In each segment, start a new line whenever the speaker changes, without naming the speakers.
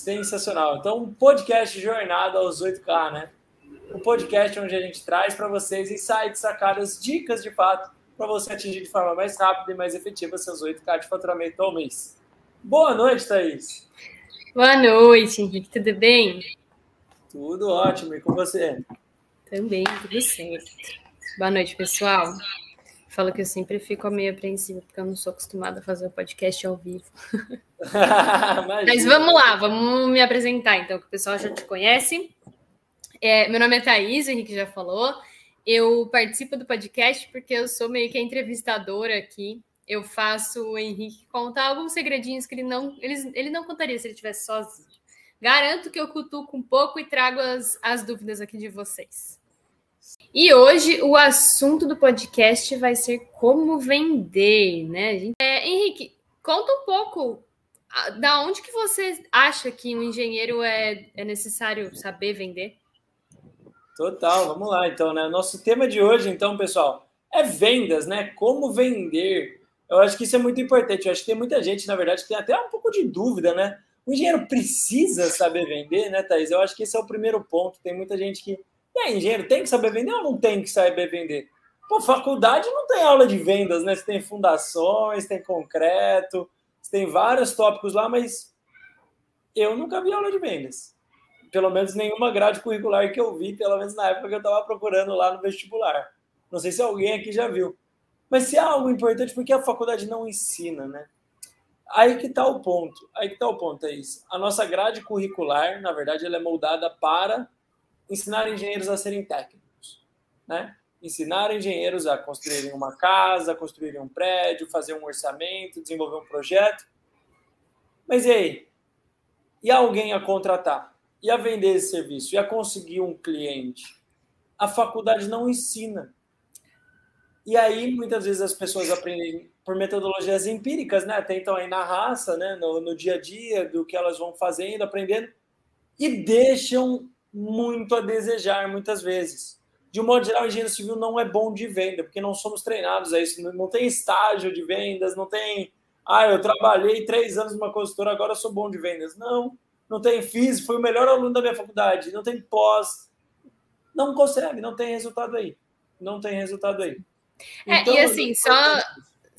Sensacional. Então, podcast Jornada aos 8K, né? O podcast onde a gente traz para vocês insights, sacadas, dicas de fato para você atingir de forma mais rápida e mais efetiva seus 8K de faturamento ao mês. Boa noite, Thaís.
Boa noite, Henrique. Tudo bem?
Tudo ótimo. E com você?
Também, tudo certo. Boa noite, pessoal. Falo que eu sempre fico meio apreensiva, porque eu não sou acostumada a fazer o podcast ao vivo. Mas vamos lá, vamos me apresentar então, que o pessoal já te conhece. É, meu nome é Thaís, o Henrique já falou. Eu participo do podcast porque eu sou meio que a entrevistadora aqui. Eu faço o Henrique contar alguns segredinhos que ele não, ele, ele não contaria se ele estivesse sozinho. Garanto que eu cutuco um pouco e trago as, as dúvidas aqui de vocês. E hoje o assunto do podcast vai ser como vender, né? É, Henrique, conta um pouco da onde que você acha que um engenheiro é, é necessário saber vender?
Total, vamos lá então, né? Nosso tema de hoje, então, pessoal, é vendas, né? Como vender. Eu acho que isso é muito importante. Eu acho que tem muita gente, na verdade, que tem até um pouco de dúvida, né? O engenheiro precisa saber vender, né, Thaís? Eu acho que esse é o primeiro ponto. Tem muita gente que é, engenheiro tem que saber vender ou não tem que saber vender? Pô, faculdade não tem aula de vendas, né? Você tem fundações, tem concreto, você tem vários tópicos lá, mas eu nunca vi aula de vendas. Pelo menos nenhuma grade curricular que eu vi, pelo menos na época que eu estava procurando lá no vestibular. Não sei se alguém aqui já viu. Mas se é algo importante, porque a faculdade não ensina, né? Aí que está o ponto. Aí que está o ponto, é isso. A nossa grade curricular, na verdade, ela é moldada para ensinar engenheiros a serem técnicos, né? Ensinar engenheiros a construírem uma casa, construírem um prédio, fazer um orçamento, desenvolver um projeto. Mas e aí? E alguém a contratar? E a vender esse serviço? E a conseguir um cliente? A faculdade não ensina. E aí, muitas vezes, as pessoas aprendem por metodologias empíricas, né? Tentam aí na raça, né? No, no dia a dia, do que elas vão fazendo, aprendendo, e deixam muito a desejar muitas vezes. De um modo geral, o engenheiro civil não é bom de venda, porque não somos treinados a isso. Não tem estágio de vendas, não tem. Ah, eu trabalhei três anos numa consultora, agora sou bom de vendas. Não, não tem fiz, fui o melhor aluno da minha faculdade, não tem pós. Não consegue, não tem resultado aí. Não tem resultado aí.
É, então, e assim, só,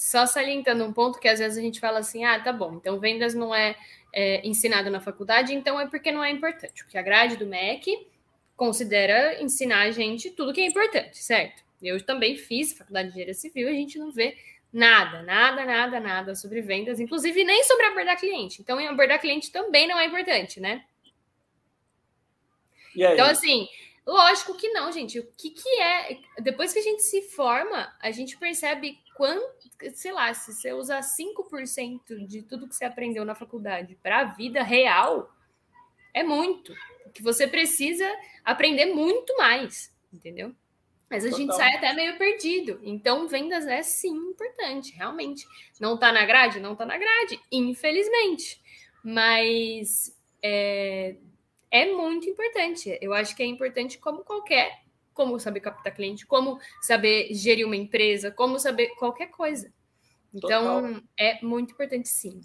só salientando um ponto que às vezes a gente fala assim: ah, tá bom, então vendas não é é, ensinado na faculdade, então é porque não é importante. Porque a grade do MEC considera ensinar a gente tudo que é importante, certo? Eu também fiz faculdade de engenharia civil e a gente não vê nada, nada, nada, nada sobre vendas, inclusive nem sobre abordar cliente. Então, abordar cliente também não é importante, né? Então, assim, lógico que não, gente. O que, que é. Depois que a gente se forma, a gente percebe quanto, sei lá, se você usar 5% de tudo que você aprendeu na faculdade para a vida real, é muito. Que você precisa aprender muito mais, entendeu? Mas a Total. gente sai até meio perdido. Então, vendas é sim importante, realmente. Não tá na grade? Não tá na grade, infelizmente. Mas é, é muito importante. Eu acho que é importante como qualquer como saber captar cliente, como saber gerir uma empresa, como saber qualquer coisa. Então, Total. é muito importante, sim.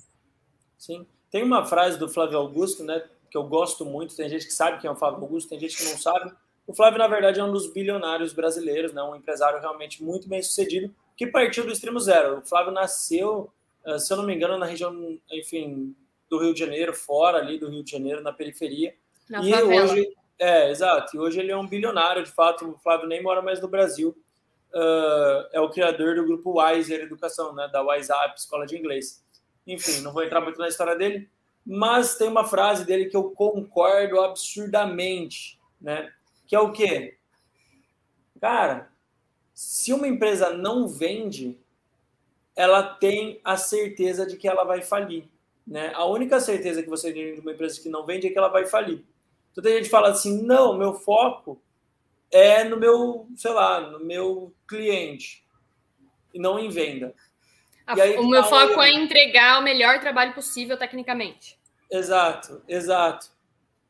Sim. Tem uma frase do Flávio Augusto, né, que eu gosto muito. Tem gente que sabe quem é o Flávio Augusto, tem gente que não sabe. O Flávio, na verdade, é um dos bilionários brasileiros, né, um empresário realmente muito bem sucedido, que partiu do extremo zero. O Flávio nasceu, eh, se eu não me engano, na região, enfim, do Rio de Janeiro, fora ali do Rio de Janeiro, na periferia.
Na e favela. hoje
é, exato. E hoje ele é um bilionário, de fato. O Flávio nem mora mais no Brasil. Uh, é o criador do grupo Wiser Educação, né, da WhatsApp, Escola de Inglês. Enfim, não vou entrar muito na história dele, mas tem uma frase dele que eu concordo absurdamente, né? Que é o quê? Cara, se uma empresa não vende, ela tem a certeza de que ela vai falir, né? A única certeza que você tem de uma empresa que não vende é que ela vai falir. Então tem gente que fala assim, não, meu foco é no meu, sei lá, no meu cliente e não em venda.
Aí, o meu foco é entregar o melhor trabalho possível tecnicamente.
Exato, exato.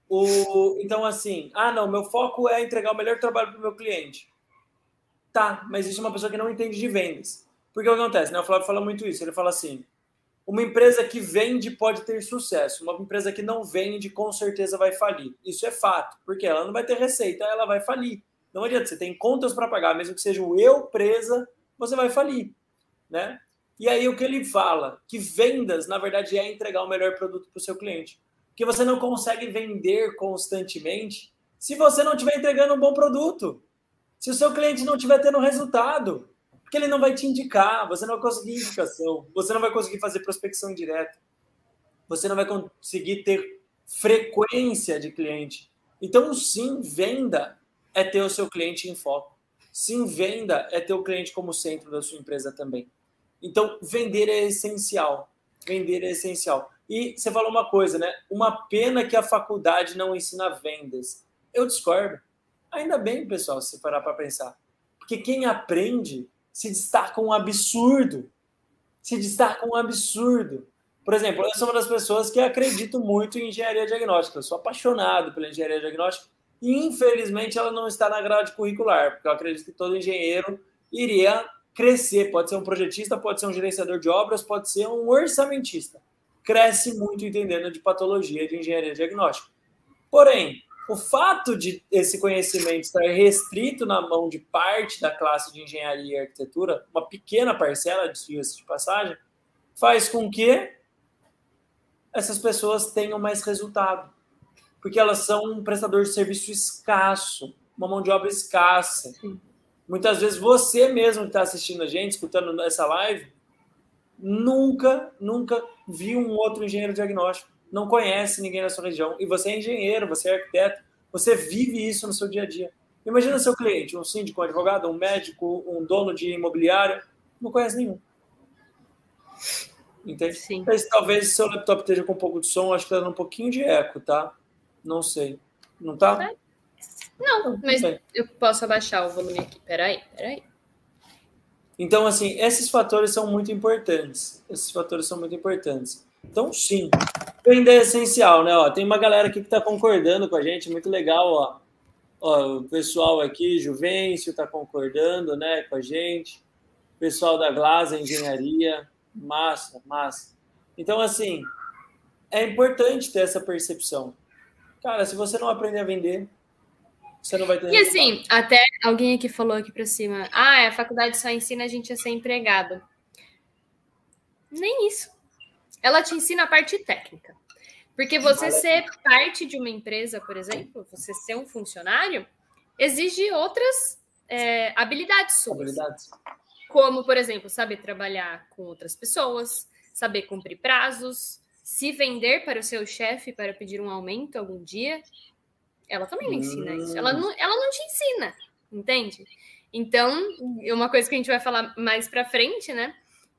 O, então, assim, ah, não, meu foco é entregar o melhor trabalho para o meu cliente. Tá, mas isso é uma pessoa que não entende de vendas. Porque o que acontece, né? O Flávio fala muito isso. Ele fala assim: Uma empresa que vende pode ter sucesso, uma empresa que não vende com certeza vai falir. Isso é fato, porque ela não vai ter receita, ela vai falir. Não adianta, você tem contas para pagar, mesmo que seja o eu presa, você vai falir, né? E aí o que ele fala? Que vendas, na verdade, é entregar o melhor produto para o seu cliente. Porque você não consegue vender constantemente se você não estiver entregando um bom produto. Se o seu cliente não estiver tendo resultado, porque ele não vai te indicar, você não vai conseguir indicação, você não vai conseguir fazer prospecção direta, você não vai conseguir ter frequência de cliente. Então, sim, venda é ter o seu cliente em foco. Sim, venda é ter o cliente como centro da sua empresa também. Então, vender é essencial. Vender é essencial. E você falou uma coisa, né? Uma pena que a faculdade não ensina vendas. Eu discordo. Ainda bem, pessoal, se parar para pensar. Porque quem aprende se destaca um absurdo. Se destaca um absurdo. Por exemplo, eu sou uma das pessoas que acredito muito em engenharia diagnóstica. Eu sou apaixonado pela engenharia diagnóstica. E, infelizmente, ela não está na grade curricular, porque eu acredito que todo engenheiro iria crescer. Pode ser um projetista, pode ser um gerenciador de obras, pode ser um orçamentista. Cresce muito entendendo de patologia de engenharia diagnóstica. Porém, o fato de esse conhecimento estar restrito na mão de parte da classe de engenharia e arquitetura, uma pequena parcela, diga-se de passagem, faz com que essas pessoas tenham mais resultado. Porque elas são um prestador de serviço escasso, uma mão de obra escassa. Sim. Muitas vezes você mesmo que está assistindo a gente, escutando essa live, nunca, nunca viu um outro engenheiro diagnóstico, não conhece ninguém na sua região. E você é engenheiro, você é arquiteto, você vive isso no seu dia a dia. Imagina seu cliente, um síndico, um advogado, um médico, um dono de imobiliário, não conhece nenhum. Entende? Sim. Mas, talvez seu laptop esteja com um pouco de som, acho que está dando um pouquinho de eco, tá? Não sei. Não tá?
Não, mas eu posso abaixar o volume aqui. Peraí, peraí.
Então, assim, esses fatores são muito importantes. Esses fatores são muito importantes. Então, sim, vender é essencial, né? Ó, tem uma galera aqui que está concordando com a gente, muito legal, ó. ó o pessoal aqui, Juvencio, está concordando, né, com a gente. O pessoal da Glasa Engenharia, massa, massa. Então, assim, é importante ter essa percepção. Cara, se você não aprender a vender, você não vai ter.
E assim, até alguém aqui falou aqui para cima: ah, a faculdade só ensina a gente a ser empregado. Nem isso. Ela te ensina a parte técnica. Porque você ser parte de uma empresa, por exemplo, você ser um funcionário, exige outras é, habilidades suas. Habilidades. Como, por exemplo, saber trabalhar com outras pessoas, saber cumprir prazos, se vender para o seu chefe para pedir um aumento algum dia, ela também não ensina isso. Ela hum. não, ela não te ensina, entende? Então, é uma coisa que a gente vai falar mais para frente, né?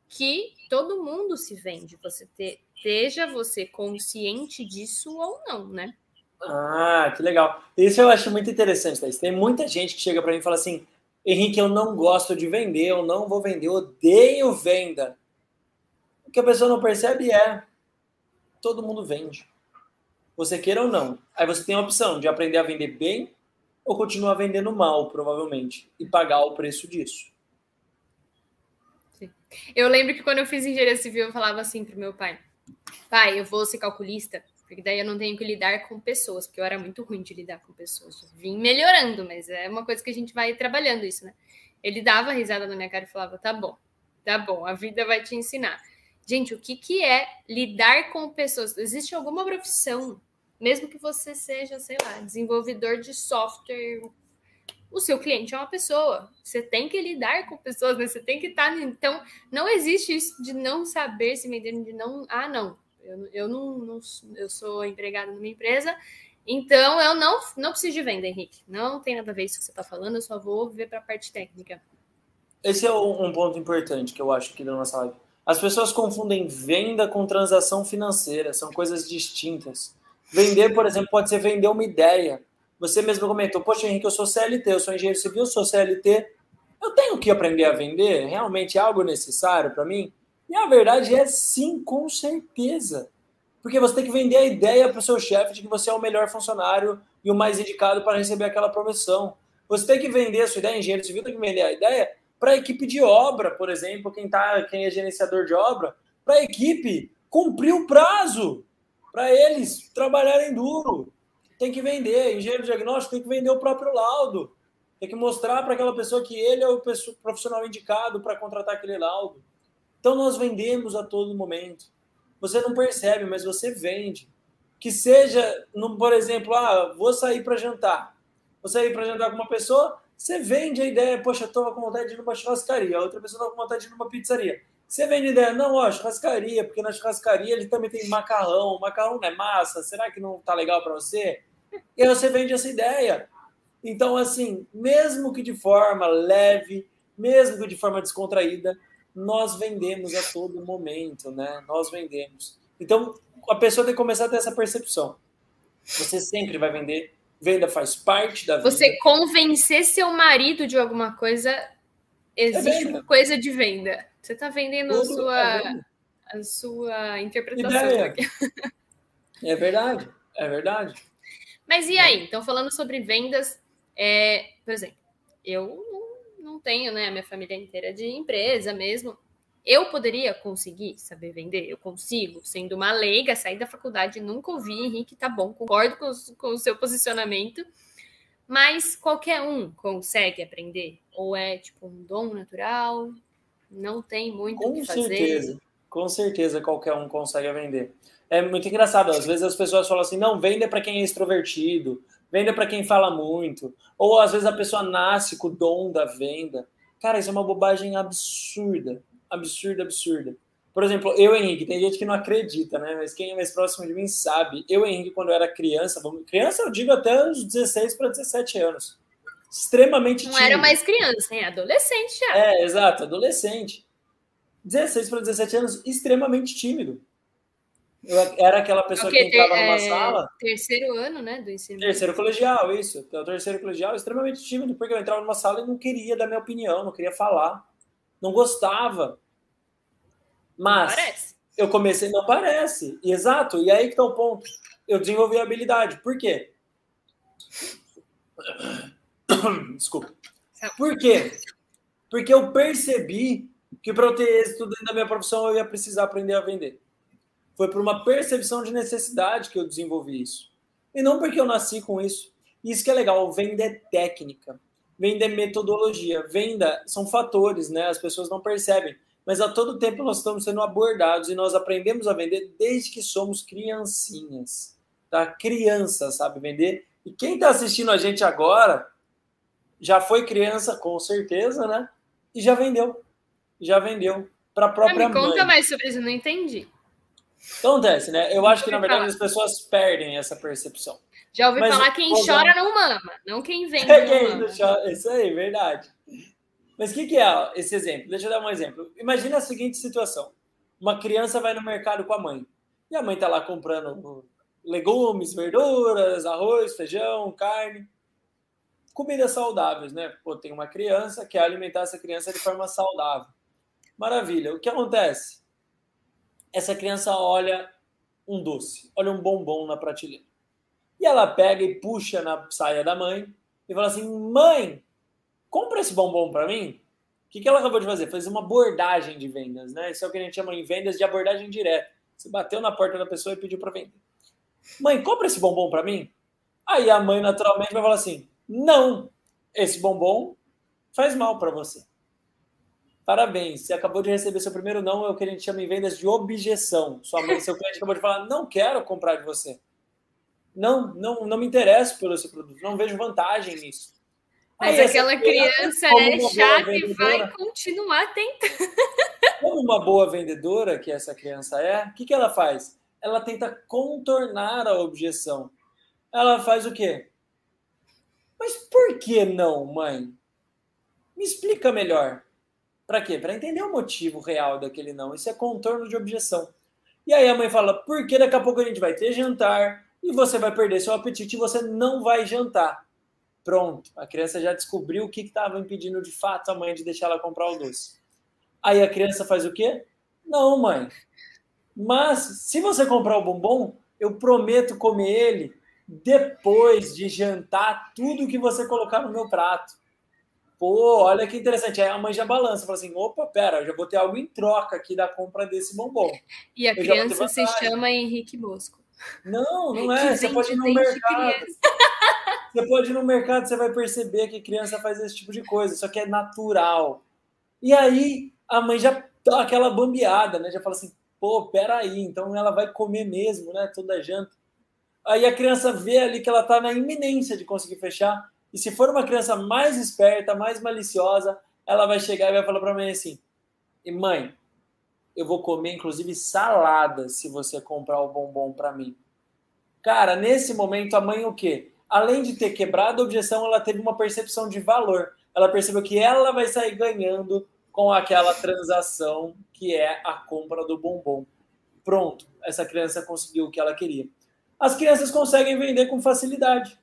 Que todo mundo se vende. Você ter, esteja você consciente disso ou não, né?
Ah, que legal. Isso eu acho muito interessante, Thaís. Tem muita gente que chega para mim e fala assim: Henrique, eu não gosto de vender, eu não vou vender, eu odeio venda. O que a pessoa não percebe é: todo mundo vende você queira ou não. Aí você tem a opção de aprender a vender bem ou continuar vendendo mal, provavelmente, e pagar o preço disso.
Eu lembro que quando eu fiz engenharia civil, eu falava assim pro meu pai: pai, eu vou ser calculista, porque daí eu não tenho que lidar com pessoas, porque eu era muito ruim de lidar com pessoas. Vim melhorando, mas é uma coisa que a gente vai trabalhando isso, né? Ele dava risada na minha cara e falava: tá bom, tá bom, a vida vai te ensinar. Gente, o que, que é lidar com pessoas? Existe alguma profissão mesmo que você seja, sei lá, desenvolvedor de software, o seu cliente é uma pessoa. Você tem que lidar com pessoas, né? Você tem que estar. Tá, então, não existe isso de não saber se vender, de não. Ah, não. Eu, eu não, não eu sou empregado numa empresa, então eu não, não preciso de venda, Henrique. Não tem nada a ver isso que você está falando, eu só vou ver para a parte técnica.
Esse é um ponto importante que eu acho que da nossa live. As pessoas confundem venda com transação financeira, são coisas distintas. Vender, por exemplo, pode ser vender uma ideia. Você mesmo comentou, poxa, Henrique, eu sou CLT, eu sou engenheiro civil, sou CLT. Eu tenho que aprender a vender? Realmente é algo necessário para mim? E a verdade é sim, com certeza. Porque você tem que vender a ideia para o seu chefe de que você é o melhor funcionário e o mais indicado para receber aquela promoção. Você tem que vender a sua ideia, engenheiro civil tem que vender a ideia para a equipe de obra, por exemplo, quem, tá, quem é gerenciador de obra, para a equipe cumprir o prazo, para eles trabalharem duro. Tem que vender. Engenheiro diagnóstico tem que vender o próprio laudo. Tem que mostrar para aquela pessoa que ele é o profissional indicado para contratar aquele laudo. Então nós vendemos a todo momento. Você não percebe, mas você vende. Que seja, por exemplo, ah, vou sair para jantar. Vou sair para jantar com uma pessoa, você vende a ideia, poxa, estou com vontade de ir numa churrascaria. A outra pessoa está com vontade de ir numa pizzaria. Você vende a ideia, não, ó, churrascaria, porque na churrascaria ele também tem macarrão. Macarrão não é massa, será que não tá legal para você? E aí você vende essa ideia. Então, assim, mesmo que de forma leve, mesmo que de forma descontraída, nós vendemos a todo momento, né? Nós vendemos. Então, a pessoa tem que começar a ter essa percepção. Você sempre vai vender. Venda faz parte da vida.
Você convencer seu marido de alguma coisa, existe é uma coisa de venda. Você está vendendo a sua, é a sua interpretação.
É verdade, é verdade.
Mas e aí? Então, falando sobre vendas, é, por exemplo, eu não tenho, né, a minha família inteira de empresa mesmo. Eu poderia conseguir saber vender? Eu consigo, sendo uma leiga, sair da faculdade, nunca ouvi, Henrique, tá bom, concordo com, com o seu posicionamento, mas qualquer um consegue aprender? Ou é tipo um dom natural? Não tem muito o que fazer?
Com certeza, com certeza qualquer um consegue vender. É muito engraçado, às vezes as pessoas falam assim, não, venda para quem é extrovertido, Venda para quem fala muito. Ou às vezes a pessoa nasce com o dom da venda. Cara, isso é uma bobagem absurda. Absurda, absurda. Por exemplo, eu, Henrique, tem gente que não acredita, né? Mas quem é mais próximo de mim sabe. Eu, Henrique, quando eu era criança, criança eu digo até uns 16 para 17 anos. Extremamente
Não tímido. era mais criança, hein? Adolescente já.
É, exato, adolescente. 16 para 17 anos, extremamente tímido. Eu era aquela pessoa que entrava numa é, sala.
Terceiro ano, né? Do ensino.
Terceiro colegial, isso. O terceiro colegial, extremamente tímido, porque eu entrava numa sala e não queria dar minha opinião, não queria falar, não gostava. Mas parece. eu comecei, não parece. Exato, e aí que tá o ponto. Eu desenvolvi a habilidade. Por quê? Desculpa. Por quê? Porque eu percebi que para eu ter êxito dentro da minha profissão eu ia precisar aprender a vender. Foi por uma percepção de necessidade que eu desenvolvi isso. E não porque eu nasci com isso. Isso que é legal, venda é técnica, venda é metodologia, venda são fatores, né? As pessoas não percebem. Mas a todo tempo nós estamos sendo abordados e nós aprendemos a vender desde que somos criancinhas. Tá? Criança sabe vender. E quem está assistindo a gente agora já foi criança, com certeza, né? E já vendeu. Já vendeu para a própria
me mãe. conta mais sobre isso, não entendi.
Acontece, né? Eu acho que, na verdade, as pessoas perdem essa percepção.
Já ouvi Mas, falar quem chora não mama, não quem vende é quem não
chora. Isso aí, verdade. Mas o que, que é esse exemplo? Deixa eu dar um exemplo. Imagina a seguinte situação. Uma criança vai no mercado com a mãe. E a mãe está lá comprando legumes, verduras, arroz, feijão, carne. Comidas saudáveis, né? Pô, tem uma criança, quer alimentar essa criança de forma saudável. Maravilha. O que acontece? Essa criança olha um doce, olha um bombom na prateleira. E ela pega e puxa na saia da mãe e fala assim: Mãe, compra esse bombom para mim. O que, que ela acabou de fazer? Fez uma abordagem de vendas, né? Isso é o que a gente chama em vendas de abordagem direta. Você bateu na porta da pessoa e pediu para vender. Mãe, compra esse bombom para mim. Aí a mãe naturalmente vai falar assim: Não, esse bombom faz mal para você. Parabéns, você acabou de receber seu primeiro não, é o que a gente chama em vendas de objeção. Sua mãe, seu cliente acabou de falar, não quero comprar de você. Não, não, não me interesso pelo seu produto, não vejo vantagem nisso.
Mas aquela criança é chata e vai continuar tentando.
Como uma boa vendedora que essa criança é, o que, que ela faz? Ela tenta contornar a objeção. Ela faz o quê? Mas por que não, mãe? Me explica melhor. Para quê? Para entender o motivo real daquele não. Isso é contorno de objeção. E aí a mãe fala: porque daqui a pouco a gente vai ter jantar e você vai perder seu apetite e você não vai jantar. Pronto, a criança já descobriu o que estava impedindo de fato a mãe de deixar ela comprar o doce. Aí a criança faz o quê? Não, mãe. Mas se você comprar o bombom, eu prometo comer ele depois de jantar tudo que você colocar no meu prato. Pô, olha que interessante. Aí a mãe já balança, fala assim: opa, pera, eu já vou ter algo em troca aqui da compra desse bombom.
E a eu criança se chama Henrique Bosco.
Não, não é. Você pode ir no mercado. Você pode ir no mercado, você vai perceber que criança faz esse tipo de coisa, só que é natural. E aí a mãe já dá aquela bambeada, né? Já fala assim: pô, peraí, então ela vai comer mesmo, né? Toda janta. Aí a criança vê ali que ela está na iminência de conseguir fechar e se for uma criança mais esperta, mais maliciosa, ela vai chegar e vai falar para mim assim: e mãe, eu vou comer inclusive salada se você comprar o bombom para mim. Cara, nesse momento a mãe o quê? Além de ter quebrado a objeção, ela teve uma percepção de valor. Ela percebeu que ela vai sair ganhando com aquela transação que é a compra do bombom. Pronto, essa criança conseguiu o que ela queria. As crianças conseguem vender com facilidade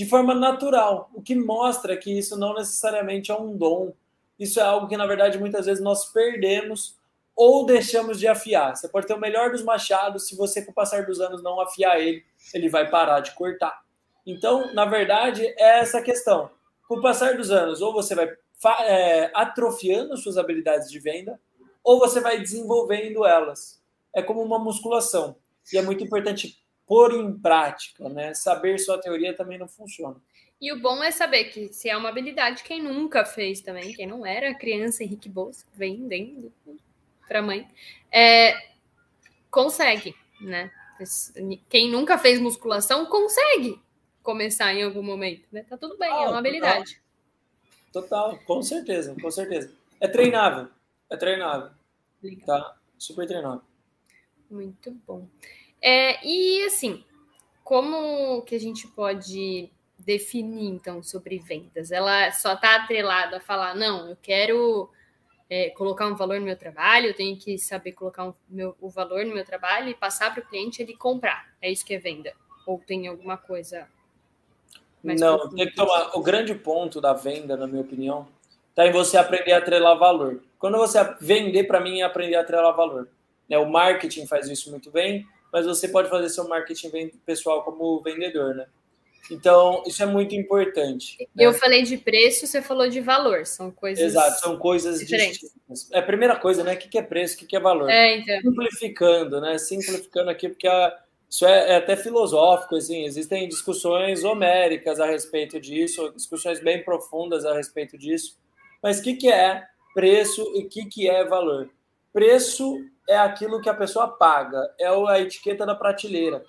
de forma natural, o que mostra que isso não necessariamente é um dom. Isso é algo que, na verdade, muitas vezes nós perdemos ou deixamos de afiar. Você pode ter o melhor dos machados, se você, com o passar dos anos, não afiar ele, ele vai parar de cortar. Então, na verdade, é essa questão. Com o passar dos anos, ou você vai é, atrofiando suas habilidades de venda, ou você vai desenvolvendo elas. É como uma musculação. E é muito importante pôr em prática, né? Saber sua teoria também não funciona.
E o bom é saber que se é uma habilidade, quem nunca fez também, quem não era criança Henrique Bosco, vendendo para mãe, é, consegue, né? Quem nunca fez musculação consegue começar em algum momento, né? Tá tudo bem, ah, é uma habilidade.
Total. total, com certeza, com certeza. É treinável, é treinável. Legal. Tá? Super treinável.
Muito bom. É, e assim, como que a gente pode definir então sobre vendas? Ela só está atrelada a falar, não, eu quero é, colocar um valor no meu trabalho, eu tenho que saber colocar um, meu, o valor no meu trabalho e passar para o cliente ele comprar. É isso que é venda? Ou tem alguma coisa
mais Não, tem que tomar. O grande ponto da venda, na minha opinião, está em você aprender a atrelar valor. Quando você vender, para mim, é aprender a atrelar valor. Né, o marketing faz isso muito bem, mas você pode fazer seu marketing pessoal como vendedor, né? Então, isso é muito importante.
Né? Eu falei de preço, você falou de valor, são coisas.
Exato, são coisas diferentes. distintas. É a primeira coisa, né? O que é preço, o que é valor?
É, então.
Simplificando, né? Simplificando aqui, porque a, isso é, é, até filosófico, assim, existem discussões homéricas a respeito disso, discussões bem profundas a respeito disso. Mas o que, que é preço e o que, que é valor? Preço é aquilo que a pessoa paga, é a etiqueta da prateleira.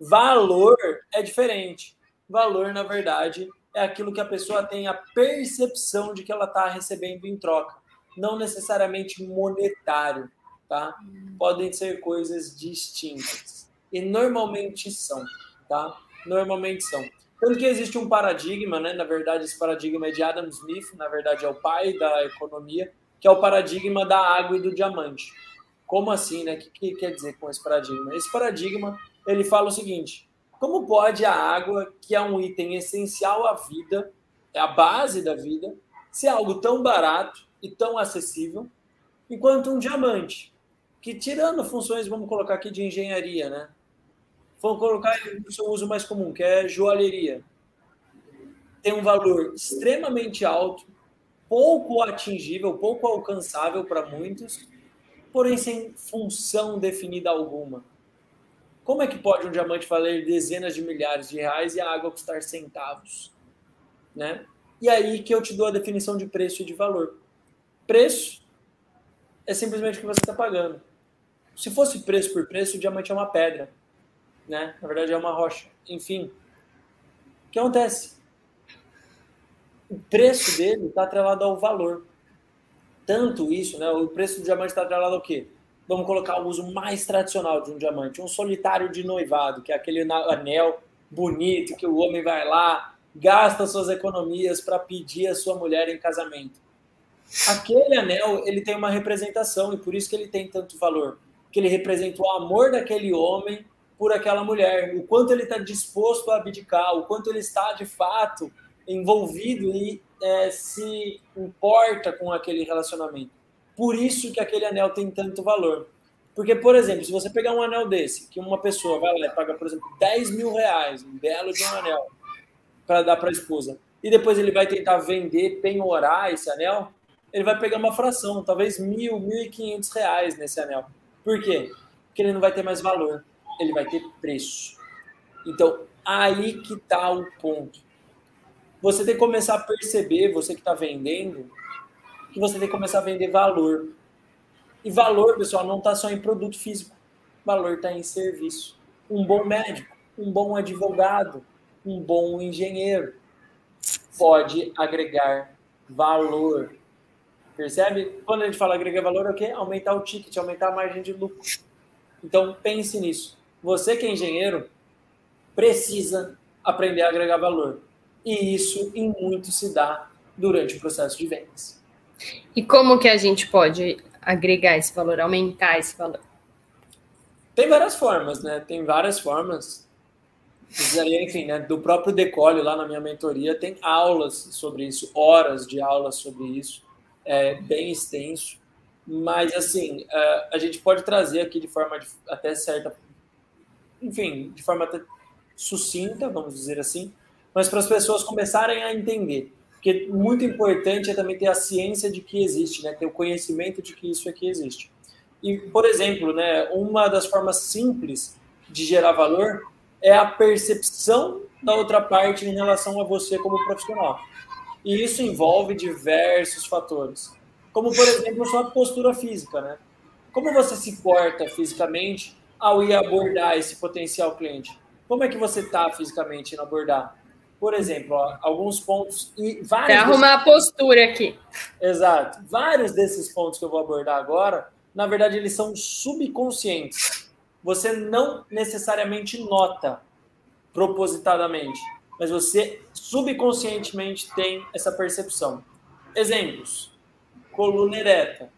Valor é diferente. Valor, na verdade, é aquilo que a pessoa tem a percepção de que ela está recebendo em troca, não necessariamente monetário, tá? Podem ser coisas distintas e normalmente são, tá? Normalmente são. Tanto que existe um paradigma, né? Na verdade, esse paradigma é de Adam Smith, na verdade é o pai da economia, que é o paradigma da água e do diamante. Como assim, né? O que, que quer dizer com esse paradigma? Esse paradigma ele fala o seguinte: como pode a água, que é um item essencial à vida, é a base da vida, ser algo tão barato e tão acessível, enquanto um diamante, que tirando funções, vamos colocar aqui de engenharia, né? Vamos colocar o seu uso mais comum, que é joalheria. Tem um valor extremamente alto, pouco atingível, pouco alcançável para muitos, porém sem função definida alguma. Como é que pode um diamante valer dezenas de milhares de reais e a água custar centavos? Né? E aí que eu te dou a definição de preço e de valor. Preço é simplesmente o que você está pagando. Se fosse preço por preço, o diamante é uma pedra. Né? Na verdade, é uma rocha. Enfim, o que acontece? O preço dele está atrelado ao valor tanto isso, né? O preço do diamante está atrelado ao quê? Vamos colocar o uso mais tradicional de um diamante, um solitário de noivado, que é aquele anel bonito que o homem vai lá, gasta suas economias para pedir a sua mulher em casamento. Aquele anel, ele tem uma representação e por isso que ele tem tanto valor, que ele representa o amor daquele homem por aquela mulher, o quanto ele está disposto a abdicar, o quanto ele está de fato envolvido e é, se importa com aquele relacionamento. Por isso que aquele anel tem tanto valor. Porque, por exemplo, se você pegar um anel desse, que uma pessoa vai lá e paga, por exemplo, 10 mil reais, um belo de um anel, para dar para a esposa, e depois ele vai tentar vender, penhorar esse anel, ele vai pegar uma fração, talvez mil, mil e quinhentos reais nesse anel. Por quê? Porque ele não vai ter mais valor, ele vai ter preço. Então, aí que está o ponto. Você tem que começar a perceber, você que está vendendo, que você tem que começar a vender valor. E valor, pessoal, não está só em produto físico. Valor está em serviço. Um bom médico, um bom advogado, um bom engenheiro pode agregar valor. Percebe? Quando a gente fala agregar valor, é o quê? Aumentar o ticket, aumentar a margem de lucro. Então, pense nisso. Você que é engenheiro, precisa aprender a agregar valor. E isso, em muito, se dá durante o processo de vendas.
E como que a gente pode agregar esse valor, aumentar esse valor?
Tem várias formas, né? Tem várias formas. Enfim, né? do próprio Decole, lá na minha mentoria, tem aulas sobre isso, horas de aulas sobre isso, é bem extenso. Mas, assim, é, a gente pode trazer aqui de forma até certa, enfim, de forma até sucinta, vamos dizer assim, mas para as pessoas começarem a entender. Porque muito importante é também ter a ciência de que existe, né? ter o conhecimento de que isso aqui existe. E, por exemplo, né, uma das formas simples de gerar valor é a percepção da outra parte em relação a você como profissional. E isso envolve diversos fatores, como, por exemplo, sua postura física. Né? Como você se porta fisicamente ao ir abordar esse potencial cliente? Como é que você está fisicamente no abordar? Por exemplo, ó, alguns pontos e vários. Para
arrumar desses... a postura aqui.
Exato. Vários desses pontos que eu vou abordar agora, na verdade, eles são subconscientes. Você não necessariamente nota propositadamente, mas você subconscientemente tem essa percepção. Exemplos: coluna ereta.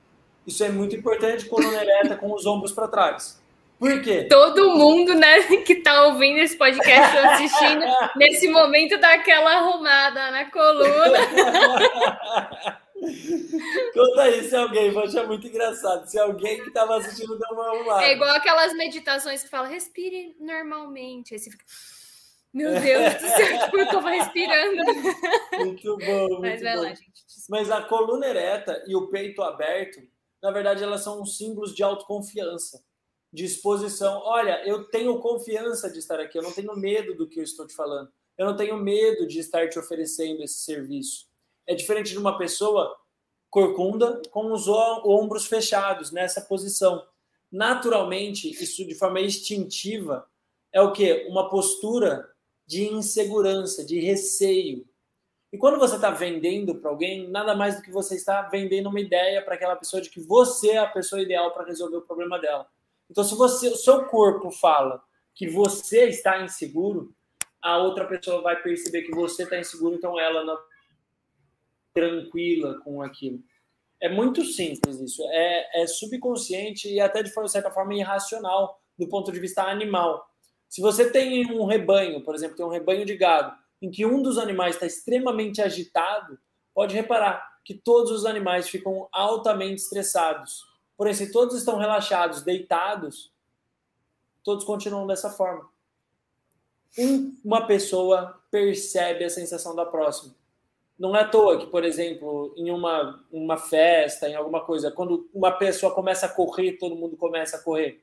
Isso é muito importante, coluna ereta com os ombros para trás. Por quê?
Todo mundo, né, que está ouvindo esse podcast ou assistindo, nesse momento dá aquela arrumada na coluna.
Conta aí se alguém, vou achar muito engraçado. Se alguém que estava assistindo deu uma arrumada.
É igual aquelas meditações que fala, respire normalmente. Aí você fica, meu Deus do céu, eu tô respirando.
Muito bom, muito Mas vai bom. lá, gente. Mas a coluna ereta e o peito aberto, na verdade, elas são símbolos de autoconfiança disposição. Olha, eu tenho confiança de estar aqui, eu não tenho medo do que eu estou te falando. Eu não tenho medo de estar te oferecendo esse serviço. É diferente de uma pessoa corcunda com os ombros fechados nessa posição. Naturalmente, isso de forma instintiva é o que? Uma postura de insegurança, de receio. E quando você está vendendo para alguém, nada mais do que você está vendendo uma ideia para aquela pessoa de que você é a pessoa ideal para resolver o problema dela. Então, se você, o seu corpo fala que você está inseguro, a outra pessoa vai perceber que você está inseguro, então ela não tranquila com aquilo. É muito simples isso. É, é subconsciente e até de certa forma irracional do ponto de vista animal. Se você tem um rebanho, por exemplo, tem um rebanho de gado, em que um dos animais está extremamente agitado, pode reparar que todos os animais ficam altamente estressados. Porém, se todos estão relaxados, deitados, todos continuam dessa forma. uma pessoa percebe a sensação da próxima. Não é à toa que, por exemplo, em uma, uma festa, em alguma coisa, quando uma pessoa começa a correr, todo mundo começa a correr.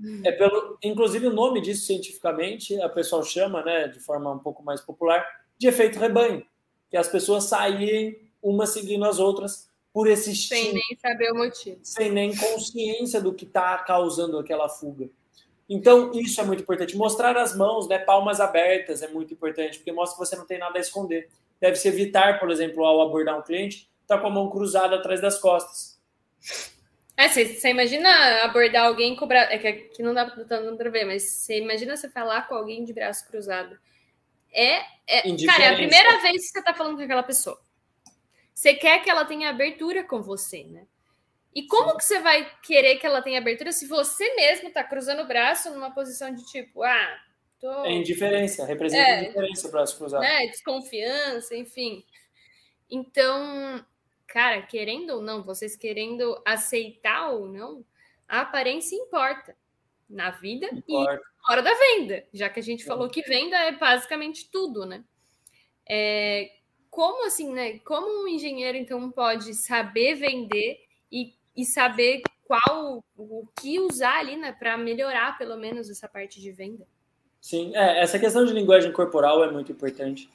Hum. É pelo, inclusive o nome disso cientificamente, a pessoa chama, né, de forma um pouco mais popular, de efeito rebanho, que as pessoas saírem uma seguindo as outras por esse instinto.
Sem nem saber o motivo.
Sem nem consciência do que está causando aquela fuga. Então, isso é muito importante. Mostrar as mãos, né, palmas abertas, é muito importante, porque mostra que você não tem nada a esconder. Deve-se evitar, por exemplo, ao abordar um cliente, estar tá com a mão cruzada atrás das costas.
É, você, você imagina abordar alguém com o braço. É que aqui não dá para ver, mas você imagina você falar com alguém de braço cruzado. É, é cara, é a primeira vez que você está falando com aquela pessoa. Você quer que ela tenha abertura com você, né? E como Sim. que você vai querer que ela tenha abertura se você mesmo tá cruzando o braço numa posição de tipo, ah, tô...
É indiferença, representa é, indiferença o braço cruzado.
Né? Desconfiança, enfim. Então, cara, querendo ou não, vocês querendo aceitar ou não, a aparência importa na vida importa. e hora da venda, já que a gente falou que venda é basicamente tudo, né? É, como assim, né? Como um engenheiro então pode saber vender e, e saber qual o que usar ali, né, para melhorar pelo menos essa parte de venda?
Sim, é, essa questão de linguagem corporal é muito importante.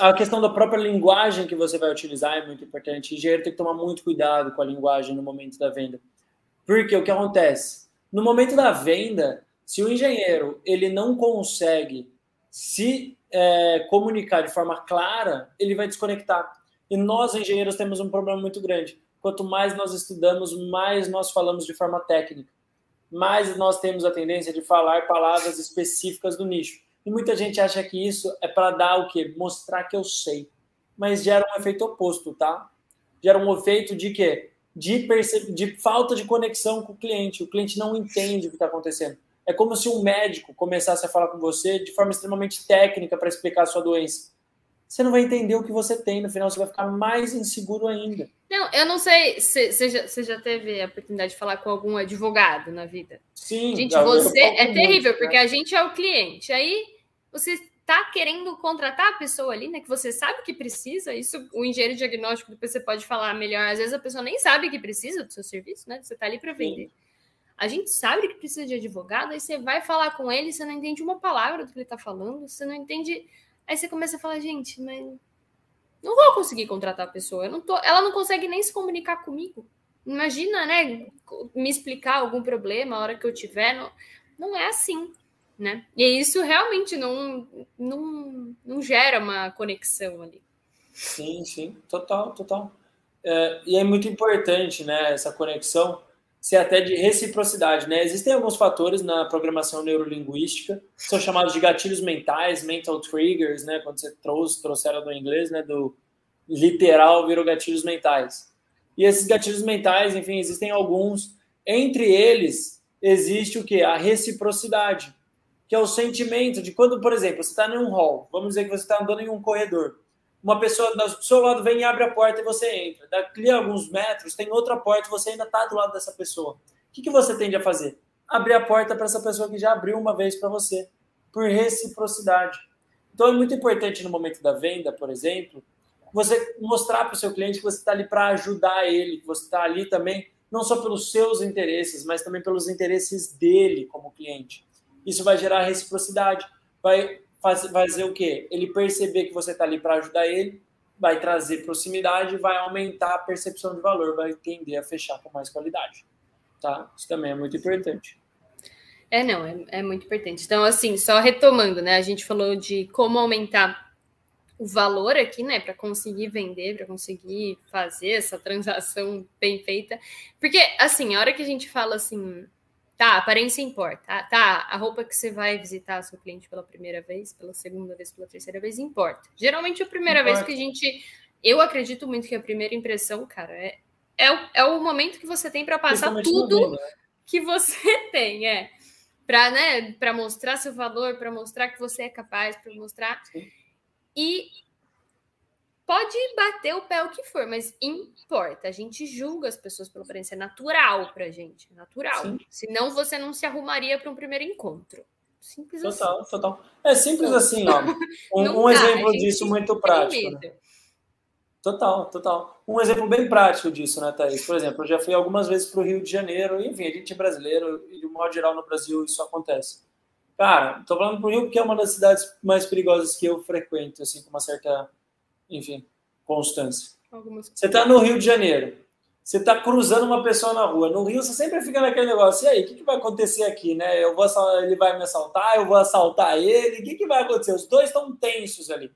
Ah, a questão da própria linguagem que você vai utilizar é muito importante. O engenheiro tem que tomar muito cuidado com a linguagem no momento da venda. Porque o que acontece? No momento da venda, se o engenheiro ele não consegue se é, comunicar de forma clara, ele vai desconectar. E nós, engenheiros, temos um problema muito grande. Quanto mais nós estudamos, mais nós falamos de forma técnica. Mais nós temos a tendência de falar palavras específicas do nicho. E muita gente acha que isso é para dar o quê? Mostrar que eu sei. Mas gera um efeito oposto, tá? Gera um efeito de quê? De, perce... de falta de conexão com o cliente. O cliente não entende o que está acontecendo. É como se um médico começasse a falar com você de forma extremamente técnica para explicar a sua doença. Você não vai entender o que você tem, no final você vai ficar mais inseguro ainda.
Não, eu não sei se você já, você já teve a oportunidade de falar com algum advogado na vida.
Sim.
Gente, você é terrível, muito, porque né? a gente é o cliente. Aí você está querendo contratar a pessoa ali, né? Que você sabe que precisa. Isso, o engenheiro diagnóstico, depois você pode falar melhor. Às vezes a pessoa nem sabe que precisa do seu serviço, né? Você está ali para vender. Sim. A gente sabe que precisa de advogado, aí você vai falar com ele, você não entende uma palavra do que ele está falando, você não entende. Aí você começa a falar, gente, mas não vou conseguir contratar a pessoa. Eu não tô, ela não consegue nem se comunicar comigo. Imagina, né? Me explicar algum problema a hora que eu tiver. Não, não é assim, né? E isso realmente não, não, não gera uma conexão ali.
Sim, sim, total, total. É, e é muito importante, né, essa conexão, ser até de reciprocidade, né? Existem alguns fatores na programação neurolinguística, são chamados de gatilhos mentais, mental triggers, né? Quando você trouxe, trouxeram do inglês, né? Do literal virou gatilhos mentais. E esses gatilhos mentais, enfim, existem alguns. Entre eles, existe o que? A reciprocidade, que é o sentimento de quando, por exemplo, você está em um hall, vamos dizer que você está andando em um corredor uma pessoa do seu lado vem e abre a porta e você entra. Daqui a alguns metros tem outra porta e você ainda está do lado dessa pessoa. O que, que você tende a fazer? Abrir a porta para essa pessoa que já abriu uma vez para você, por reciprocidade. Então é muito importante no momento da venda, por exemplo, você mostrar para o seu cliente que você está ali para ajudar ele, que você está ali também, não só pelos seus interesses, mas também pelos interesses dele como cliente. Isso vai gerar reciprocidade, vai faz, fazer o quê? Ele perceber que você está ali para ajudar ele, vai trazer proximidade, vai aumentar a percepção de valor, vai tender a fechar com mais qualidade. Tá? Isso também é muito importante.
É, não, é, é muito importante. Então, assim, só retomando, né? A gente falou de como aumentar o valor aqui, né, para conseguir vender, para conseguir fazer essa transação bem feita. Porque, assim, a hora que a gente fala assim, Tá, aparência importa. Tá, tá, a roupa que você vai visitar seu cliente pela primeira vez, pela segunda vez, pela terceira vez, importa. Geralmente a primeira importa. vez que a gente. Eu acredito muito que a primeira impressão, cara, é, é, o, é o momento que você tem para passar tudo né? que você tem, é. Para né, mostrar seu valor, para mostrar que você é capaz, para mostrar. Sim. E Pode bater o pé o que for, mas importa. A gente julga as pessoas pela aparência. É natural pra gente. É natural. Sim. Senão você não se arrumaria para um primeiro encontro. Simples
total, assim. Total, É simples assim, ó. Um, um exemplo disso muito prático. Né? Total, total. Um exemplo bem prático disso, né, Thaís? Por exemplo, eu já fui algumas vezes para o Rio de Janeiro, enfim, a gente é brasileiro e, de modo geral, no Brasil isso acontece. Cara, tô falando pro Rio porque é uma das cidades mais perigosas que eu frequento, assim, com uma certa enfim, constância. Algumas... Você está no Rio de Janeiro, você está cruzando uma pessoa na rua. No Rio, você sempre fica naquele negócio. E aí, o que, que, vai acontecer aqui, né? Eu vou ele vai me assaltar, eu vou assaltar ele. O que, que vai acontecer? Os dois estão tensos ali.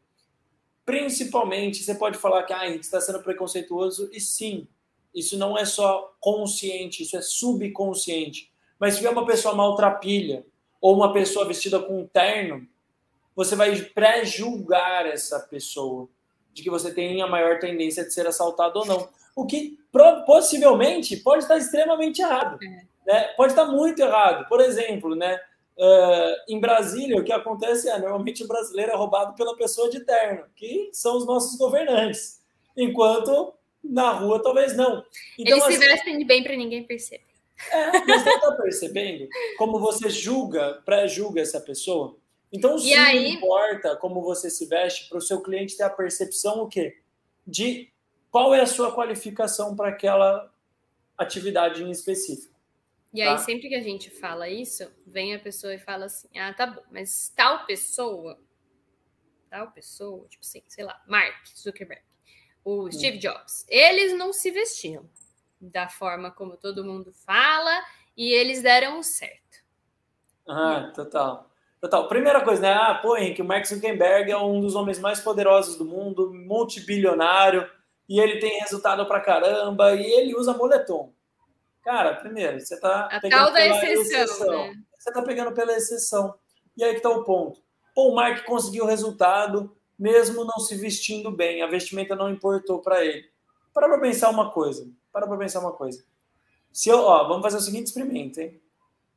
Principalmente, você pode falar que ah, está sendo preconceituoso, e sim, isso não é só consciente, isso é subconsciente. Mas se vier uma pessoa maltrapilha, ou uma pessoa vestida com um terno, você vai pré-julgar essa pessoa de que você tem a maior tendência de ser assaltado ou não. O que possivelmente pode estar extremamente errado. É. Né? Pode estar muito errado. Por exemplo, né? Uh, em Brasília, o que acontece é normalmente o brasileiro é roubado pela pessoa de terno, que são os nossos governantes, enquanto na rua talvez não.
Então, Eles se assim, vestem bem para ninguém perceber.
É, você está percebendo como você julga, pré-julga essa pessoa? Então, sim, aí... não importa como você se veste para o seu cliente ter a percepção o quê? De qual é a sua qualificação para aquela atividade em específico.
E tá? aí, sempre que a gente fala isso, vem a pessoa e fala assim: ah, tá bom, mas tal pessoa, tal pessoa, tipo assim, sei lá, Mark Zuckerberg, o hum. Steve Jobs, eles não se vestiam da forma como todo mundo fala e eles deram certo.
Ah, total. Total. Primeira coisa, né? Ah, pô, Henrique, o Mark Zuckerberg é um dos homens mais poderosos do mundo, multibilionário, e ele tem resultado pra caramba, e ele usa moletom. Cara, primeiro, você tá
A pegando tal da exceção, exceção. Né?
Você tá pegando pela exceção. E aí que tá o ponto. Pô, o Mark conseguiu resultado, mesmo não se vestindo bem. A vestimenta não importou para ele. Para pra pensar uma coisa. Para pra pensar uma coisa. Se eu, ó, vamos fazer o seguinte experimento, hein?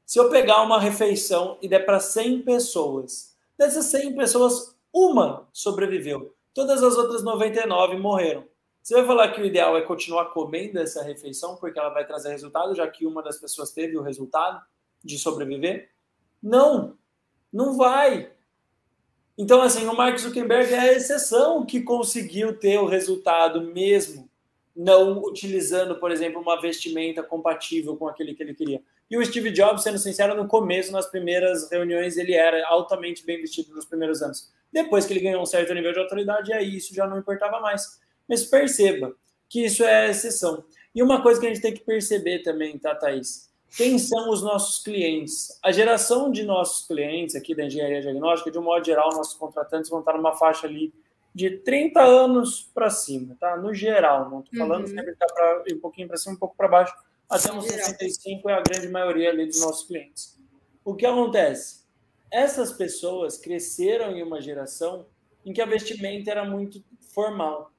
Se eu pegar uma refeição e der para 100 pessoas, dessas 100 pessoas, uma sobreviveu. Todas as outras 99 morreram. Você vai falar que o ideal é continuar comendo essa refeição porque ela vai trazer resultado, já que uma das pessoas teve o resultado de sobreviver? Não, não vai. Então, assim, o Mark Zuckerberg é a exceção que conseguiu ter o resultado mesmo não utilizando, por exemplo, uma vestimenta compatível com aquele que ele queria. E o Steve Jobs, sendo sincero, no começo, nas primeiras reuniões, ele era altamente bem vestido nos primeiros anos. Depois que ele ganhou um certo nível de autoridade, aí isso já não importava mais. Mas perceba que isso é exceção. E uma coisa que a gente tem que perceber também, tá, Thaís? Quem são os nossos clientes? A geração de nossos clientes aqui da engenharia diagnóstica, de um modo geral, nossos contratantes vão estar numa faixa ali de 30 anos para cima, tá? No geral, não estou falando uhum. sempre está um pouquinho para cima, um pouco para baixo, até uns 65 é a grande maioria ali dos nossos clientes. O que acontece? Essas pessoas cresceram em uma geração em que a vestimenta era muito formal.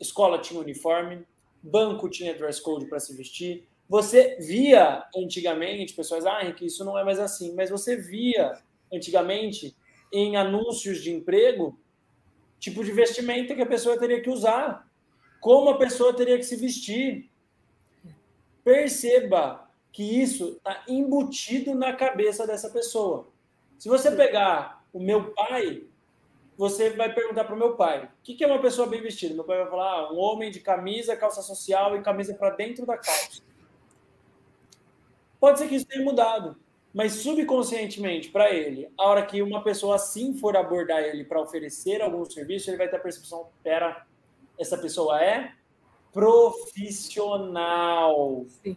Escola tinha uniforme, banco tinha dress code para se vestir. Você via antigamente pessoas, ah, que isso não é mais assim, mas você via antigamente em anúncios de emprego tipo de vestimenta que a pessoa teria que usar, como a pessoa teria que se vestir. Perceba que isso está embutido na cabeça dessa pessoa. Se você pegar o meu pai, você vai perguntar para o meu pai: o que é uma pessoa bem vestida? Meu pai vai falar: ah, um homem de camisa, calça social e camisa para dentro da calça. Pode ser que isso tenha mudado mas subconscientemente para ele, a hora que uma pessoa assim for abordar ele para oferecer algum serviço, ele vai ter a percepção: pera, essa pessoa é profissional. Sim.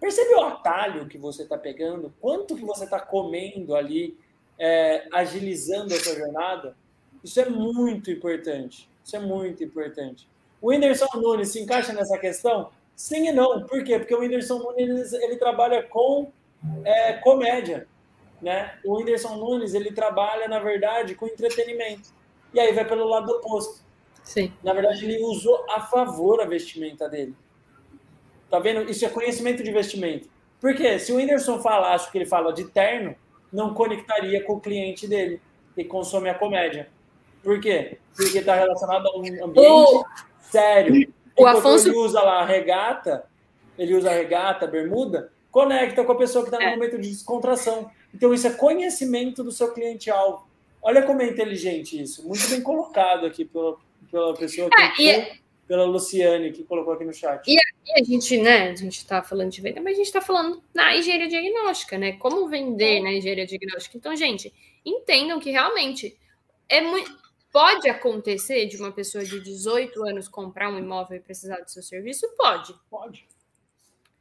Percebe o atalho que você está pegando? Quanto que você está comendo ali, é, agilizando essa jornada? Isso é muito importante. Isso é muito importante. O Whindersson Nunes se encaixa nessa questão? Sim e não. Por quê? Porque o Whindersson Nunes ele trabalha com é, comédia. Né? O Whindersson Nunes ele trabalha, na verdade, com entretenimento. E aí vai pelo lado oposto.
Sim.
Na verdade, ele usou a favor a vestimenta dele. Tá vendo? Isso é conhecimento de vestimento. Porque se o Whindersson falasse o que ele fala de terno, não conectaria com o cliente dele, que consome a comédia. Por quê? Porque está relacionado a um ambiente o... sério. O Afonso... ele usa lá a regata, ele usa a regata, a bermuda, conecta com a pessoa que está no é. momento de descontração. Então, isso é conhecimento do seu cliente-alvo. Olha como é inteligente isso. Muito bem colocado aqui pela, pela pessoa que. Ah, e... Pela Luciane, que colocou aqui no chat.
E a gente, né? A gente está falando de venda, mas a gente está falando na engenharia diagnóstica, né? Como vender na engenharia diagnóstica. Então, gente, entendam que realmente é muito. Pode acontecer de uma pessoa de 18 anos comprar um imóvel e precisar do seu serviço? Pode.
Pode.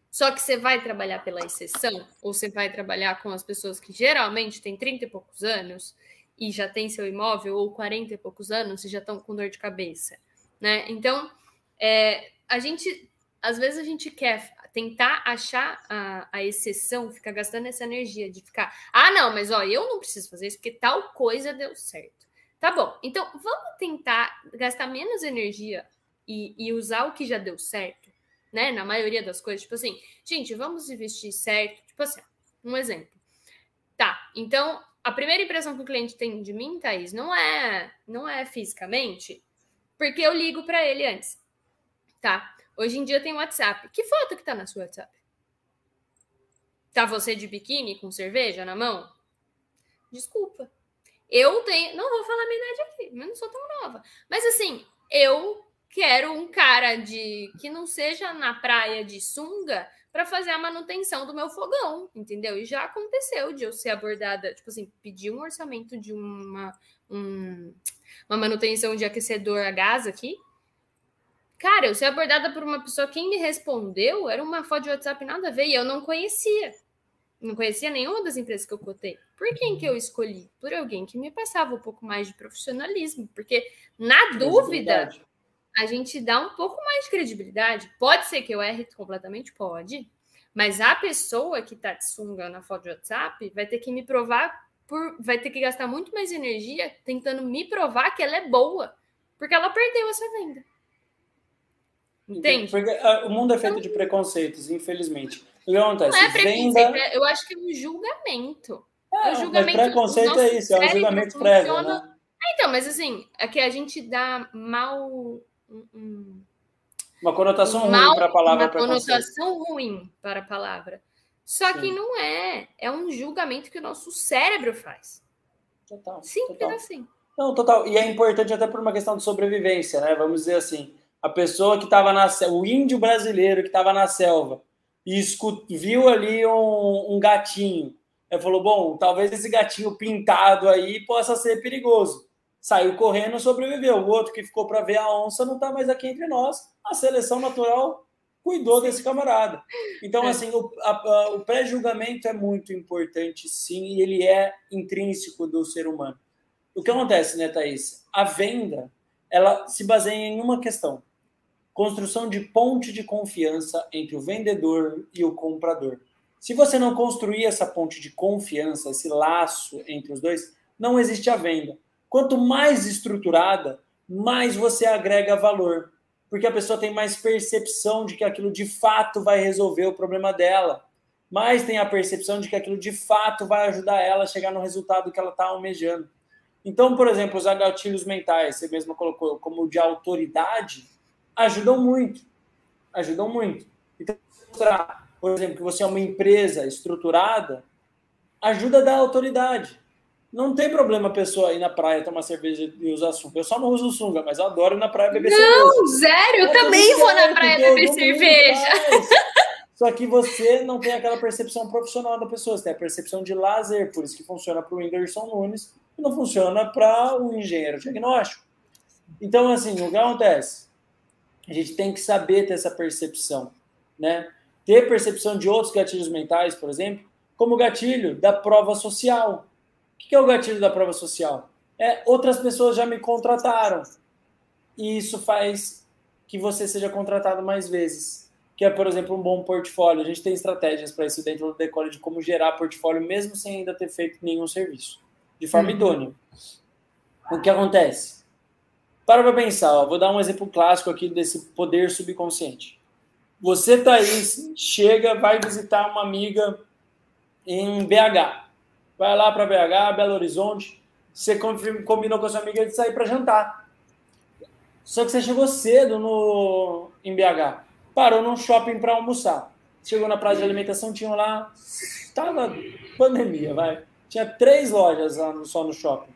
Só que você vai trabalhar pela exceção, ou você vai trabalhar com as pessoas que geralmente têm 30 e poucos anos e já tem seu imóvel, ou 40 e poucos anos e já estão com dor de cabeça, né? Então, é, a gente, às vezes a gente quer tentar achar a, a exceção, ficar gastando essa energia de ficar, ah, não, mas ó, eu não preciso fazer isso porque tal coisa deu certo. Tá bom, então vamos tentar gastar menos energia e, e usar o que já deu certo né? Na maioria das coisas, tipo assim, gente, vamos investir certo. Tipo assim, um exemplo. Tá, então a primeira impressão que o cliente tem de mim, Thaís, não é, não é fisicamente, porque eu ligo para ele antes. Tá? Hoje em dia tem WhatsApp. Que foto que tá na sua WhatsApp? Tá você de biquíni com cerveja na mão? Desculpa. Eu tenho. Não vou falar minha idade aqui, mas não sou tão nova. Mas assim, eu quero um cara de que não seja na praia de sunga para fazer a manutenção do meu fogão, entendeu? E já aconteceu de eu ser abordada, tipo assim, pedir um orçamento de uma, um, uma manutenção de aquecedor a gás aqui. Cara, eu ser abordada por uma pessoa, quem me respondeu era uma foto de WhatsApp nada a ver, e eu não conhecia. Não conhecia nenhuma das empresas que eu cotei. Por quem que eu escolhi? Por alguém que me passava um pouco mais de profissionalismo, porque na dúvida a gente dá um pouco mais de credibilidade. Pode ser que eu erre completamente, pode. Mas a pessoa que tá de sunga na foto de WhatsApp vai ter que me provar por. Vai ter que gastar muito mais energia tentando me provar que ela é boa. Porque ela perdeu essa venda. Entende?
Porque uh, o mundo é feito então, de preconceitos, infelizmente. O que
acontece? Não é preconceito, venda... eu acho que é um julgamento.
É, é um julgamento. Mas preconceito é isso, é um julgamento prévio, funciona... né?
então, mas assim, é que a gente dá mal um,
uma conotação mal, ruim para a palavra.
Uma conotação ruim para a palavra. Só Sim. que não é. É um julgamento que o nosso cérebro faz. Total. Simples total. assim.
Não, total. E é importante até por uma questão de sobrevivência, né? Vamos dizer assim. A pessoa que estava na o índio brasileiro que estava na selva e escut, viu ali um, um gatinho. Ele falou: bom, talvez esse gatinho pintado aí possa ser perigoso saiu correndo, sobreviveu. O outro que ficou para ver a onça não está mais aqui entre nós. A seleção natural cuidou desse camarada. Então, é. assim, o, o pré-julgamento é muito importante, sim, e ele é intrínseco do ser humano. O que acontece, né, Thaís? A venda, ela se baseia em uma questão. Construção de ponte de confiança entre o vendedor e o comprador. Se você não construir essa ponte de confiança, esse laço entre os dois, não existe a venda. Quanto mais estruturada, mais você agrega valor, porque a pessoa tem mais percepção de que aquilo de fato vai resolver o problema dela, mais tem a percepção de que aquilo de fato vai ajudar ela a chegar no resultado que ela está almejando. Então, por exemplo, os gatilhos mentais, você mesmo colocou como de autoridade, ajudam muito. Ajudam muito. Então, por exemplo, que você é uma empresa estruturada, ajuda a dar autoridade. Não tem problema a pessoa ir na praia tomar cerveja e usar sunga. Eu só não uso sunga, mas eu adoro ir na praia beber
não,
cerveja.
Não, zero, eu também vou na praia beber cerveja.
Só que você não tem aquela percepção profissional da pessoa, você tem a percepção de lazer, por isso que funciona para o Whindersson Nunes e não funciona para o engenheiro diagnóstico. Então, assim, o que acontece? A gente tem que saber ter essa percepção, né? Ter percepção de outros gatilhos mentais, por exemplo, como o gatilho da prova social o que é o gatilho da prova social? É outras pessoas já me contrataram. E isso faz que você seja contratado mais vezes. Que é, por exemplo, um bom portfólio. A gente tem estratégias para isso dentro do Decore de como gerar portfólio, mesmo sem ainda ter feito nenhum serviço, de forma uhum. idônea. O que acontece? Para para pensar, ó, vou dar um exemplo clássico aqui desse poder subconsciente. Você, Thaís, chega, vai visitar uma amiga em BH vai lá para BH, Belo Horizonte, você combinou com a sua amiga de sair para jantar. Só que você chegou cedo no, em BH, parou num shopping para almoçar. Chegou na praça de alimentação, tinha lá, estava pandemia, vai. Tinha três lojas lá no, só no shopping.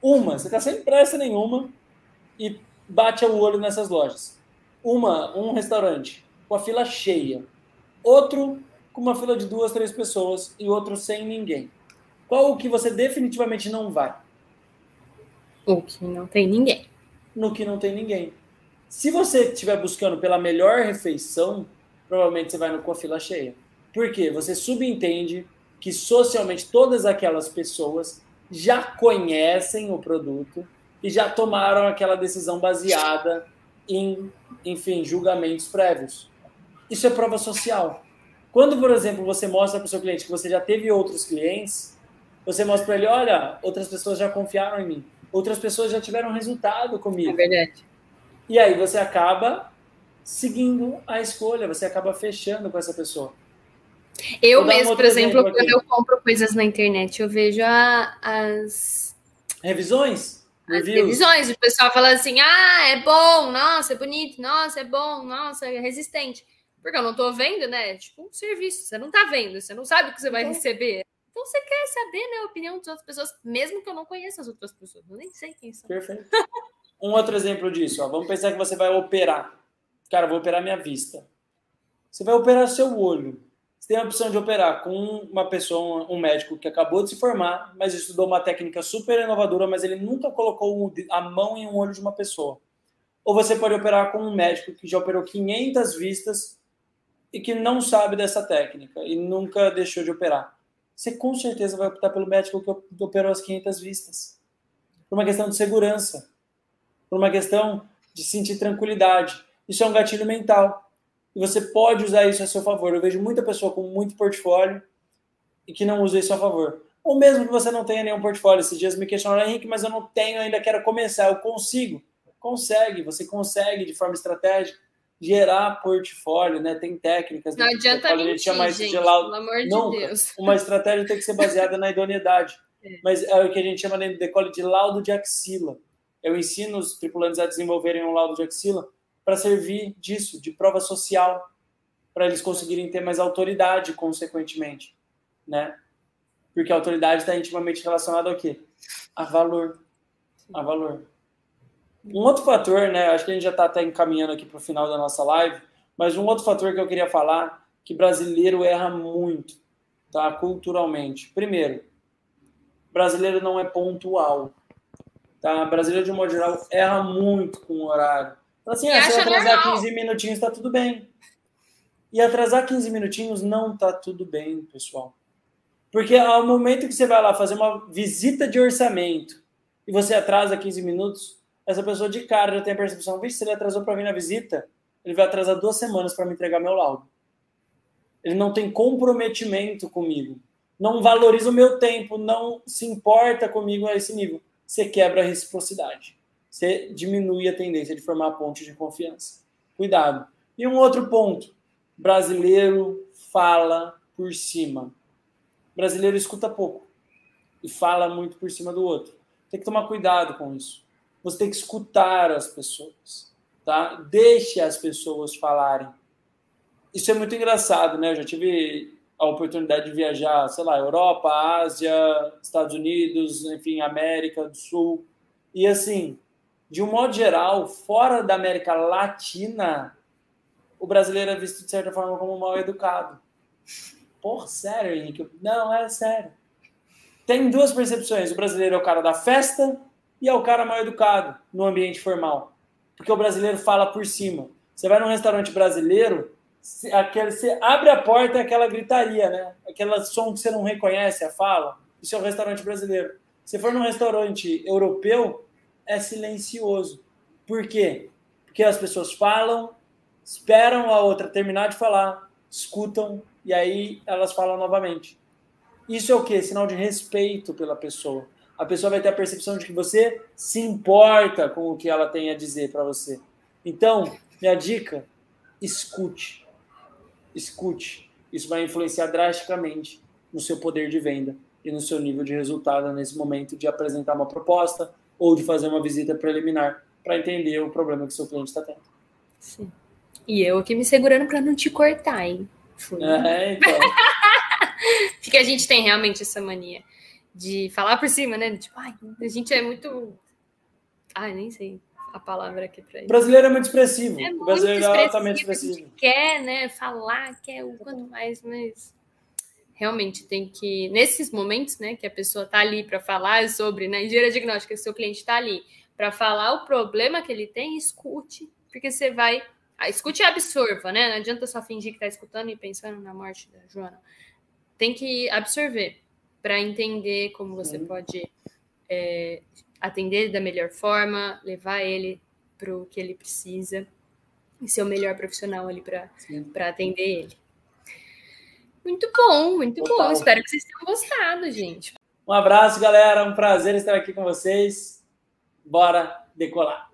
Uma, você está sem pressa nenhuma e bate o olho nessas lojas. Uma, um restaurante com a fila cheia. Outro com uma fila de duas, três pessoas e outro sem ninguém. Qual o que você definitivamente não vai?
O que não tem ninguém.
No que não tem ninguém. Se você estiver buscando pela melhor refeição, provavelmente você vai no com a fila cheia. Por quê? Você subentende que socialmente todas aquelas pessoas já conhecem o produto e já tomaram aquela decisão baseada em, enfim, julgamentos prévios. Isso é prova social. Quando, por exemplo, você mostra para o seu cliente que você já teve outros clientes, você mostra para ele, olha, outras pessoas já confiaram em mim, outras pessoas já tiveram resultado comigo.
É verdade.
E aí você acaba seguindo a escolha, você acaba fechando com essa pessoa.
Eu mesmo, um por exemplo, exemplo quando eu compro coisas na internet, eu vejo a, as
revisões.
As revisões, o pessoal fala assim: ah, é bom, nossa, é bonito, nossa, é bom, nossa, é resistente. Porque eu não tô vendo, né? Tipo um serviço, você não tá vendo, você não sabe o que você vai então, receber. Então você quer saber né, a opinião das outras pessoas, mesmo que eu não conheça as outras pessoas. Eu nem sei quem são.
Perfeito. um outro exemplo disso, ó. vamos pensar que você vai operar. Cara, vou operar minha vista. Você vai operar seu olho. Você tem a opção de operar com uma pessoa, um médico que acabou de se formar, mas estudou uma técnica super inovadora, mas ele nunca colocou a mão em um olho de uma pessoa. Ou você pode operar com um médico que já operou 500 vistas e que não sabe dessa técnica e nunca deixou de operar. Você com certeza vai optar pelo médico que operou as 500 vistas. Por uma questão de segurança, por uma questão de sentir tranquilidade. Isso é um gatilho mental. E você pode usar isso a seu favor. Eu vejo muita pessoa com muito portfólio e que não usa isso a favor. Ou mesmo que você não tenha nenhum portfólio. Esses dias me questionaram, Henrique, mas eu não tenho, ainda quero começar. Eu consigo. Consegue, você consegue de forma estratégica gerar portfólio, né? Tem técnicas.
Não adianta mentir, a gente chama isso de laudo. Pelo amor de Nunca. Deus.
Uma estratégia tem que ser baseada na idoneidade. É. Mas é o que a gente chama de decole de laudo de axila. Eu ensino os tripulantes a desenvolverem um laudo de axila para servir disso, de prova social, para eles conseguirem ter mais autoridade, consequentemente, né? Porque a autoridade está intimamente relacionada ao quê? A valor. A valor. Um outro fator, né? Acho que a gente já está até encaminhando aqui para o final da nossa live, mas um outro fator que eu queria falar que brasileiro erra muito, tá? Culturalmente. Primeiro, brasileiro não é pontual, tá? Brasileiro de um modo geral erra muito com o horário. Então, assim, ah, se eu atrasar normal. 15 minutinhos, está tudo bem. E atrasar 15 minutinhos não está tudo bem, pessoal. Porque ao momento que você vai lá fazer uma visita de orçamento e você atrasa 15 minutos, essa pessoa de cara já tem a percepção, vixe, se ele atrasou para vir na visita, ele vai atrasar duas semanas para me entregar meu laudo. Ele não tem comprometimento comigo. Não valoriza o meu tempo, não se importa comigo a esse nível. Você quebra a reciprocidade você diminui a tendência de formar ponte de confiança. Cuidado. E um outro ponto: brasileiro fala por cima. Brasileiro escuta pouco e fala muito por cima do outro. Tem que tomar cuidado com isso. Você tem que escutar as pessoas, tá? Deixe as pessoas falarem. Isso é muito engraçado, né? Eu já tive a oportunidade de viajar, sei lá, Europa, Ásia, Estados Unidos, enfim, América do Sul. E assim, de um modo geral, fora da América Latina, o brasileiro é visto de certa forma como mal educado. Por sério, Henrique? Não, é sério. Tem duas percepções: o brasileiro é o cara da festa e é o cara mal educado no ambiente formal. Porque o brasileiro fala por cima. Você vai num restaurante brasileiro, aquele, você abre a porta é aquela gritaria, né? Aquele som que você não reconhece, a fala. Isso é o restaurante brasileiro. Se for num restaurante europeu, é silencioso. Por quê? Porque as pessoas falam, esperam a outra terminar de falar, escutam e aí elas falam novamente. Isso é o quê? Sinal de respeito pela pessoa. A pessoa vai ter a percepção de que você se importa com o que ela tem a dizer para você. Então, minha dica: escute. Escute. Isso vai influenciar drasticamente no seu poder de venda e no seu nível de resultado nesse momento de apresentar uma proposta, ou de fazer uma visita preliminar para entender o problema que seu cliente está tendo.
Sim. E eu aqui me segurando para não te cortar, hein? Fui. É, então. Porque a gente tem realmente essa mania de falar por cima, né? Tipo, ai, a gente é muito. Ai, nem sei a palavra aqui para
isso. O brasileiro é muito expressivo. É muito o brasileiro é altamente expressivo.
quer, né? Falar, quer o quanto mais, mas realmente tem que, nesses momentos, né, que a pessoa está ali para falar sobre, na né, engenharia diagnóstica, seu cliente está ali para falar o problema que ele tem, escute, porque você vai. Ah, escute e absorva, né? Não adianta só fingir que está escutando e pensando na morte da Joana. Tem que absorver para entender como você uhum. pode é, atender da melhor forma, levar ele para o que ele precisa e ser o melhor profissional ali para atender ele. Muito bom, muito Total. bom. Espero que vocês tenham gostado, gente.
Um abraço, galera. Um prazer estar aqui com vocês. Bora decolar.